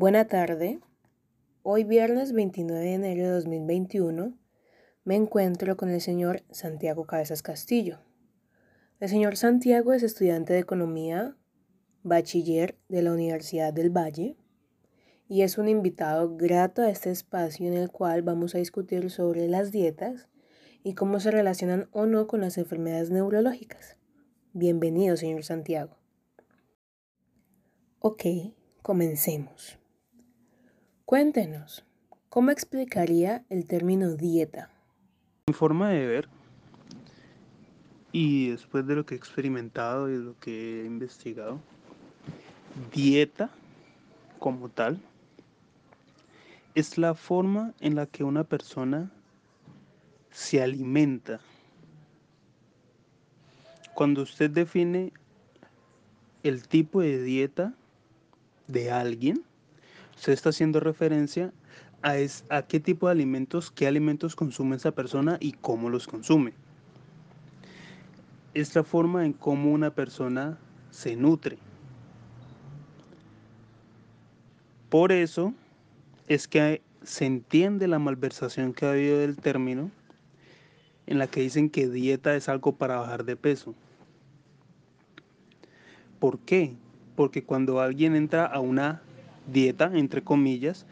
Buena tarde. Hoy viernes 29 de enero de 2021 me encuentro con el señor Santiago Cabezas Castillo. El señor Santiago es estudiante de economía, bachiller de la Universidad del Valle y es un invitado grato a este espacio en el cual vamos a discutir sobre las dietas y cómo se relacionan o no con las enfermedades neurológicas. Bienvenido, señor Santiago. Ok, comencemos. Cuéntenos, ¿cómo explicaría el término dieta? Mi forma de ver, y después de lo que he experimentado y lo que he investigado, dieta como tal es la forma en la que una persona se alimenta. Cuando usted define el tipo de dieta de alguien, usted está haciendo referencia a, a qué tipo de alimentos, qué alimentos consume esa persona y cómo los consume. Es la forma en cómo una persona se nutre. Por eso es que se entiende la malversación que ha habido del término en la que dicen que dieta es algo para bajar de peso. ¿Por qué? Porque cuando alguien entra a una dieta, entre comillas,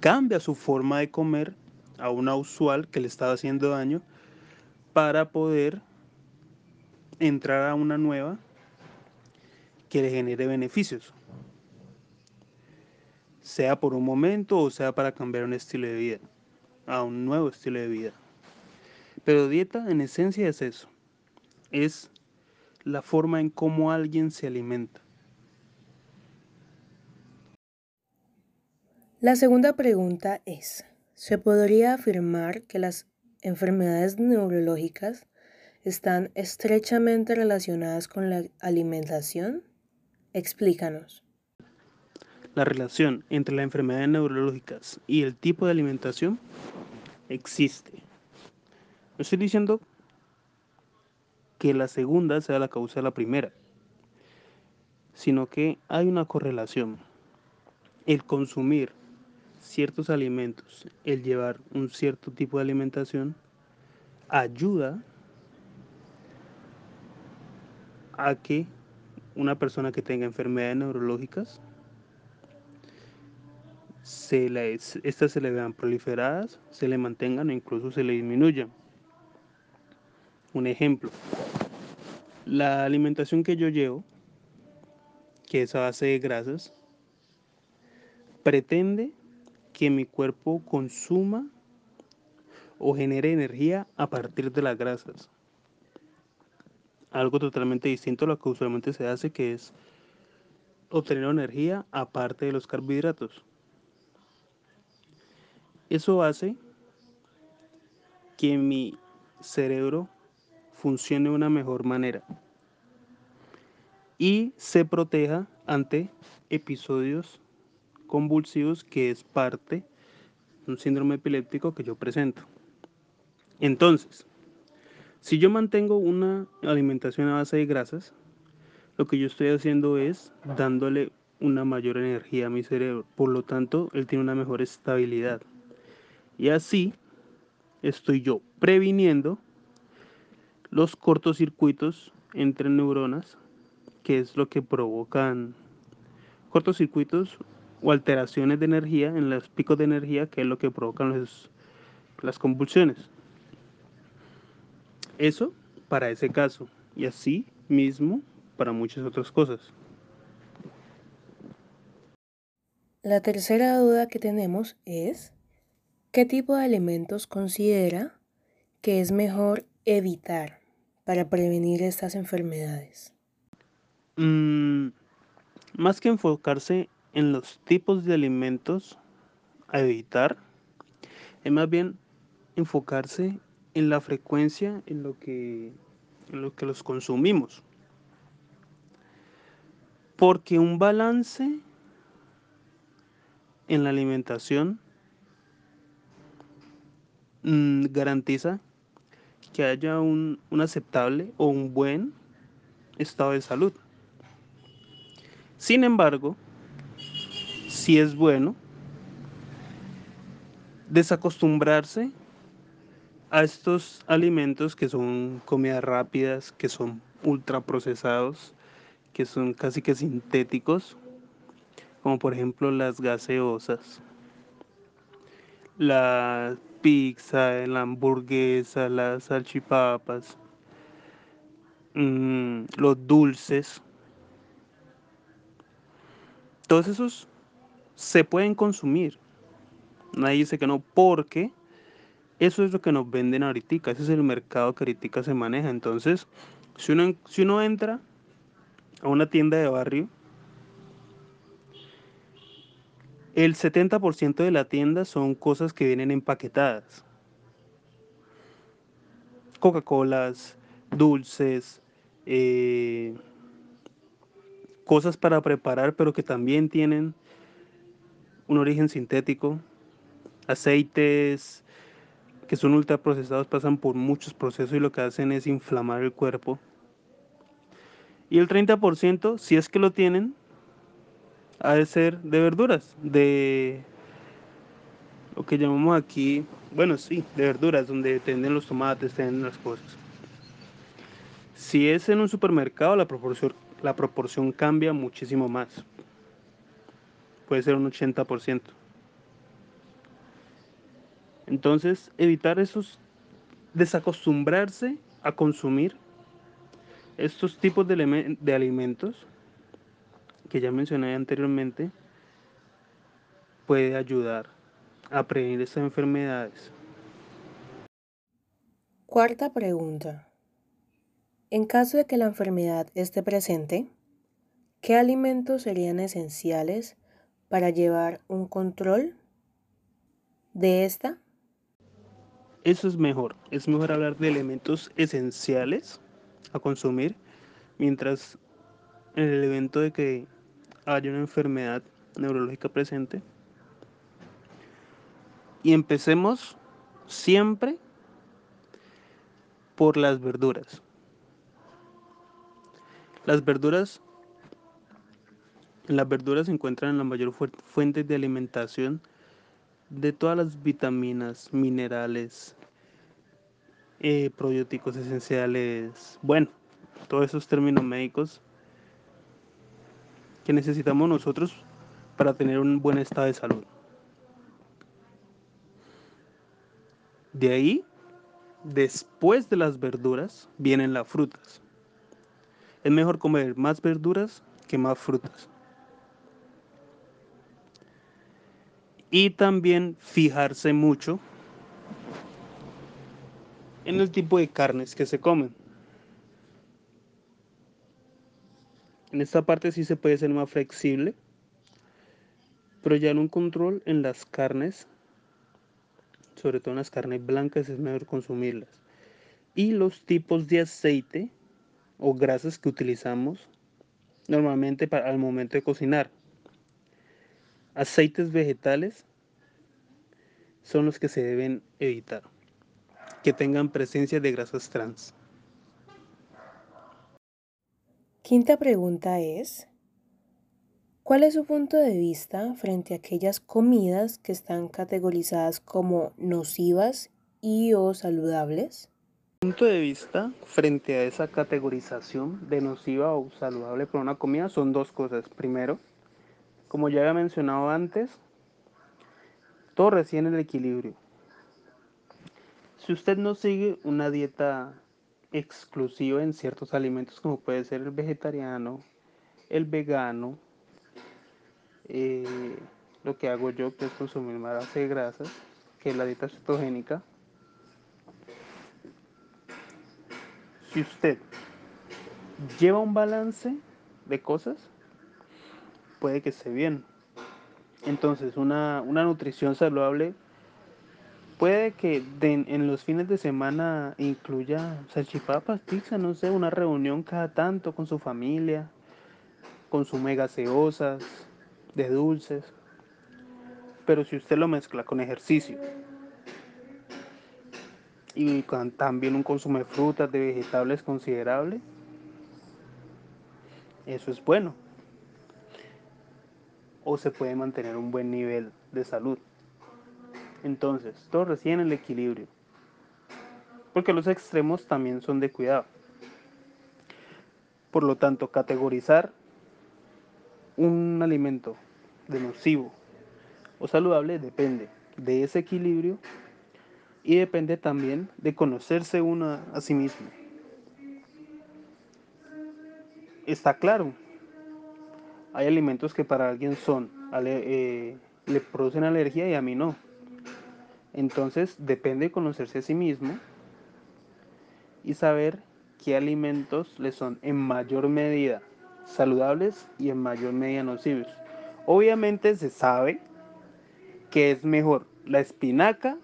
cambia su forma de comer a una usual que le estaba haciendo daño para poder entrar a una nueva que le genere beneficios. Sea por un momento o sea para cambiar un estilo de vida, a un nuevo estilo de vida. Pero dieta en esencia es eso. Es la forma en cómo alguien se alimenta. La segunda pregunta es, ¿se podría afirmar que las enfermedades neurológicas están estrechamente relacionadas con la alimentación? Explícanos. La relación entre las enfermedades neurológicas y el tipo de alimentación existe. No estoy diciendo que la segunda sea la causa de la primera, sino que hay una correlación. El consumir ciertos alimentos, el llevar un cierto tipo de alimentación, ayuda a que una persona que tenga enfermedades neurológicas, se estas se le vean proliferadas, se le mantengan o incluso se le disminuyan. Un ejemplo, la alimentación que yo llevo, que es a base de grasas, pretende que mi cuerpo consuma o genere energía a partir de las grasas. Algo totalmente distinto a lo que usualmente se hace, que es obtener energía aparte de los carbohidratos. Eso hace que mi cerebro funcione de una mejor manera y se proteja ante episodios convulsivos que es parte de un síndrome epiléptico que yo presento. Entonces, si yo mantengo una alimentación a base de grasas, lo que yo estoy haciendo es dándole una mayor energía a mi cerebro. Por lo tanto, él tiene una mejor estabilidad. Y así estoy yo previniendo los cortocircuitos entre neuronas, que es lo que provocan cortocircuitos o alteraciones de energía en los picos de energía, que es lo que provocan las convulsiones. Eso para ese caso y así mismo para muchas otras cosas. La tercera duda que tenemos es, ¿qué tipo de alimentos considera que es mejor evitar para prevenir estas enfermedades? Mm, más que enfocarse en los tipos de alimentos a evitar, es más bien enfocarse en la frecuencia en lo que, en lo que los consumimos. Porque un balance en la alimentación mm, garantiza que haya un aceptable o un buen estado de salud. Sin embargo, sí es bueno desacostumbrarse a estos alimentos que son comidas rápidas, que son ultraprocesados, que son casi que sintéticos, como por ejemplo las gaseosas, la pizza, la hamburguesa, las salchipapas, mmm, los dulces. Todos esos se pueden consumir. Nadie dice que no, porque eso es lo que nos venden ahorita. Ese es el mercado que ahorita se maneja. Entonces, si uno, si uno entra a una tienda de barrio, el 70% de la tienda son cosas que vienen empaquetadas. Coca-Colas, dulces, eh, cosas para preparar, pero que también tienen un origen sintético, aceites que son ultraprocesados pasan por muchos procesos y lo que hacen es inflamar el cuerpo. Y el 30%, si es que lo tienen, ha de ser de verduras, de lo que llamamos aquí, bueno, sí, de verduras, donde tienen los tomates, tienen las cosas. Si es en un supermercado, la proporción, la proporción cambia muchísimo más. Puede ser un 80%. Entonces, evitar esos, desacostumbrarse a consumir estos tipos de, de alimentos que ya mencioné anteriormente puede ayudar a prevenir estas enfermedades. Cuarta pregunta. En caso de que la enfermedad esté presente, ¿qué alimentos serían esenciales para llevar un control de esta? Eso es mejor. Es mejor hablar de elementos esenciales a consumir, mientras en el evento de que haya una enfermedad neurológica presente. Y empecemos siempre por las verduras. Las verduras, las verduras se encuentran en la mayor fuente de alimentación de todas las vitaminas, minerales, eh, probióticos esenciales, bueno, todos esos términos médicos que necesitamos nosotros para tener un buen estado de salud. De ahí, después de las verduras, vienen las frutas. Es mejor comer más verduras que más frutas. Y también fijarse mucho en el tipo de carnes que se comen. En esta parte sí se puede ser más flexible, pero ya en un control en las carnes, sobre todo en las carnes blancas, es mejor consumirlas. Y los tipos de aceite o grasas que utilizamos normalmente para, al momento de cocinar. Aceites vegetales son los que se deben evitar, que tengan presencia de grasas trans. Quinta pregunta es, ¿cuál es su punto de vista frente a aquellas comidas que están categorizadas como nocivas y o saludables? punto de vista frente a esa categorización de nociva o saludable por una comida son dos cosas. Primero, como ya había mencionado antes, todo recién el equilibrio. Si usted no sigue una dieta exclusiva en ciertos alimentos como puede ser el vegetariano, el vegano, eh, lo que hago yo que es consumir más de grasas, que es la dieta cetogénica. Si usted lleva un balance de cosas, puede que esté bien. Entonces, una, nutrición saludable puede que en los fines de semana incluya salchipapas, pizza, no sé, una reunión cada tanto con su familia, con su mega gaseosas, de dulces. Pero si usted lo mezcla con ejercicio y con también un consumo de frutas, de vegetales considerable, eso es bueno. O se puede mantener un buen nivel de salud. Entonces, todo reside en el equilibrio. Porque los extremos también son de cuidado. Por lo tanto, categorizar un alimento de nocivo o saludable depende de ese equilibrio y depende también de conocerse uno a sí mismo. Está claro, hay alimentos que para alguien son, eh, le producen alergia y a mí no. Entonces depende de conocerse a sí mismo y saber qué alimentos le son en mayor medida saludables y en mayor medida nocivos. Obviamente se sabe que es mejor la espinaca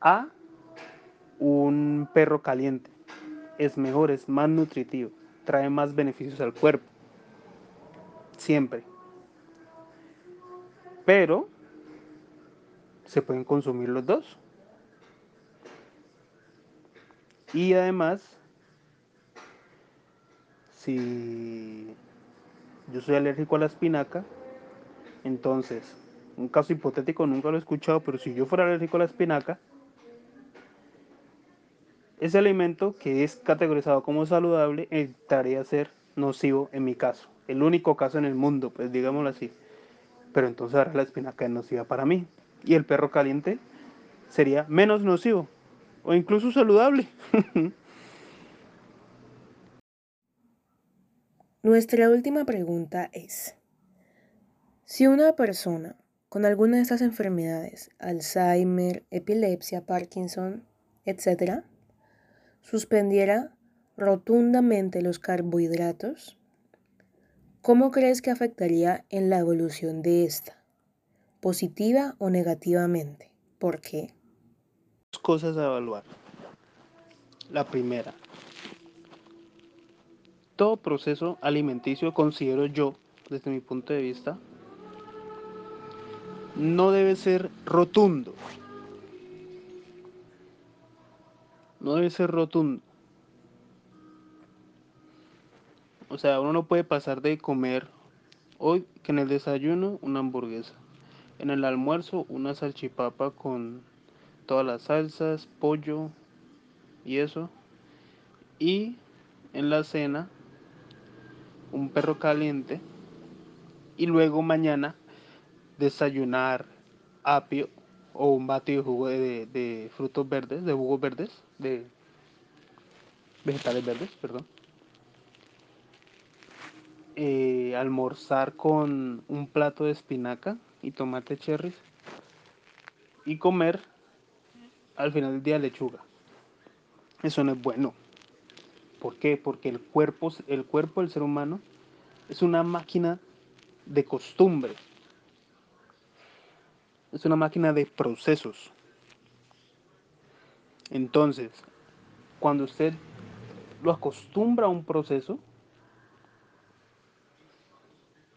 a un perro caliente. Es mejor, es más nutritivo, trae más beneficios al cuerpo. Siempre. Pero se pueden consumir los dos. Y además, si yo soy alérgico a la espinaca, entonces, un caso hipotético nunca lo he escuchado, pero si yo fuera alérgico a la espinaca, ese alimento que es categorizado como saludable entraría a ser nocivo en mi caso. El único caso en el mundo, pues digámoslo así. Pero entonces ahora la espinaca es nociva para mí y el perro caliente sería menos nocivo o incluso saludable. Nuestra última pregunta es, si una persona con alguna de estas enfermedades, Alzheimer, epilepsia, Parkinson, etc., suspendiera rotundamente los carbohidratos, ¿cómo crees que afectaría en la evolución de esta? positiva o negativamente. ¿Por qué? Dos cosas a evaluar. La primera, todo proceso alimenticio considero yo, desde mi punto de vista, no debe ser rotundo. No debe ser rotundo. O sea, uno no puede pasar de comer hoy que en el desayuno una hamburguesa en el almuerzo una salchipapa con todas las salsas, pollo y eso. Y en la cena un perro caliente. Y luego mañana desayunar apio o un batido de jugo de, frutos verdes, de jugos verdes, de vegetales verdes, perdón. Eh, almorzar con un plato de espinaca y tomate cherries y comer al final del día lechuga. Eso no es bueno. ¿Por qué? Porque el cuerpo, el cuerpo del ser humano es una máquina de costumbre. Es una máquina de procesos. Entonces, cuando usted lo acostumbra a un proceso,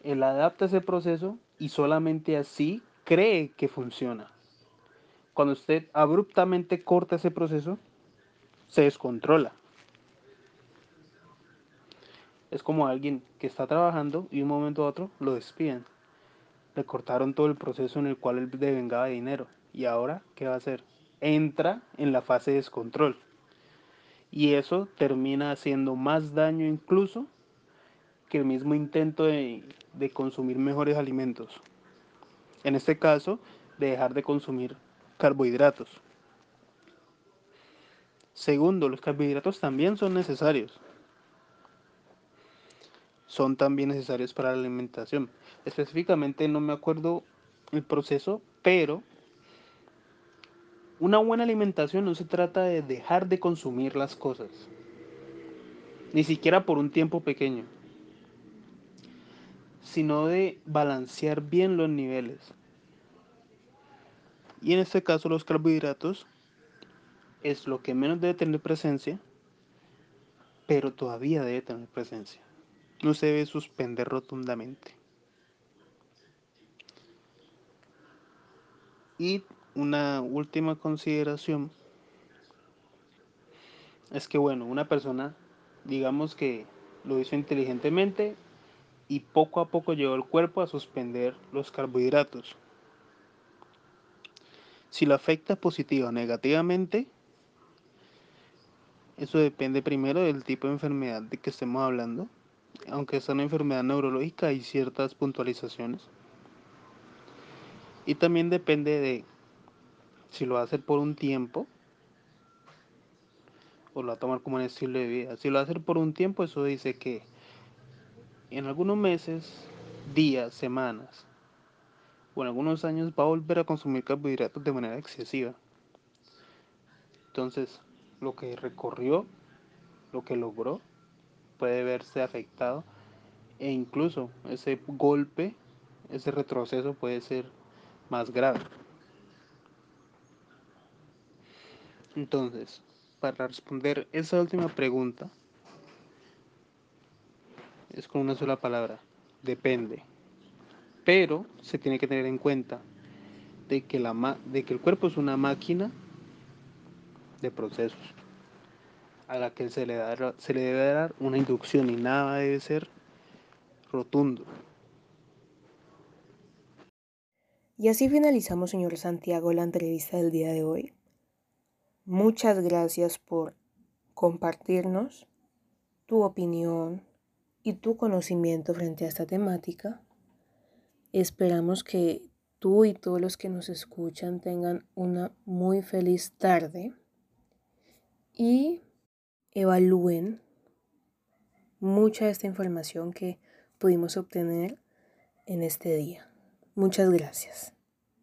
él adapta ese proceso y solamente así cree que funciona. Cuando usted abruptamente corta ese proceso, se descontrola. Es como alguien que está trabajando y un momento a otro lo despiden. Le cortaron todo el proceso en el cual él devengaba dinero. ¿Y ahora qué va a hacer? Entra en la fase de descontrol. Y eso termina haciendo más daño incluso que el mismo intento de, de consumir mejores alimentos. En este caso, de dejar de consumir carbohidratos. Segundo, los carbohidratos también son necesarios. Son también necesarios para la alimentación. Específicamente no me acuerdo el proceso, pero una buena alimentación no se trata de dejar de consumir las cosas. Ni siquiera por un tiempo pequeño sino de balancear bien los niveles. Y en este caso los carbohidratos es lo que menos debe tener presencia, pero todavía debe tener presencia. No se debe suspender rotundamente. Y una última consideración es que, bueno, una persona, digamos que lo hizo inteligentemente, y poco a poco llevó el cuerpo a suspender los carbohidratos. Si lo afecta positiva o negativamente, eso depende primero del tipo de enfermedad de que estemos hablando. Aunque es una enfermedad neurológica, hay ciertas puntualizaciones. Y también depende de si lo va a hacer por un tiempo o lo va a tomar como un estilo de vida. Si lo va a hacer por un tiempo, eso dice que en algunos meses, días, semanas o en algunos años va a volver a consumir carbohidratos de manera excesiva. Entonces, lo que recorrió, lo que logró, puede verse afectado e incluso ese golpe, ese retroceso puede ser más grave. Entonces, para responder esa última pregunta, es con una sola palabra, depende. Pero se tiene que tener en cuenta de que, la, de que el cuerpo es una máquina de procesos a la que se le, se le debe dar una inducción y nada debe ser rotundo. Y así finalizamos, señor Santiago, la entrevista del día de hoy. Muchas gracias por compartirnos tu opinión y tu conocimiento frente a esta temática. Esperamos que tú y todos los que nos escuchan tengan una muy feliz tarde y evalúen mucha de esta información que pudimos obtener en este día. Muchas gracias.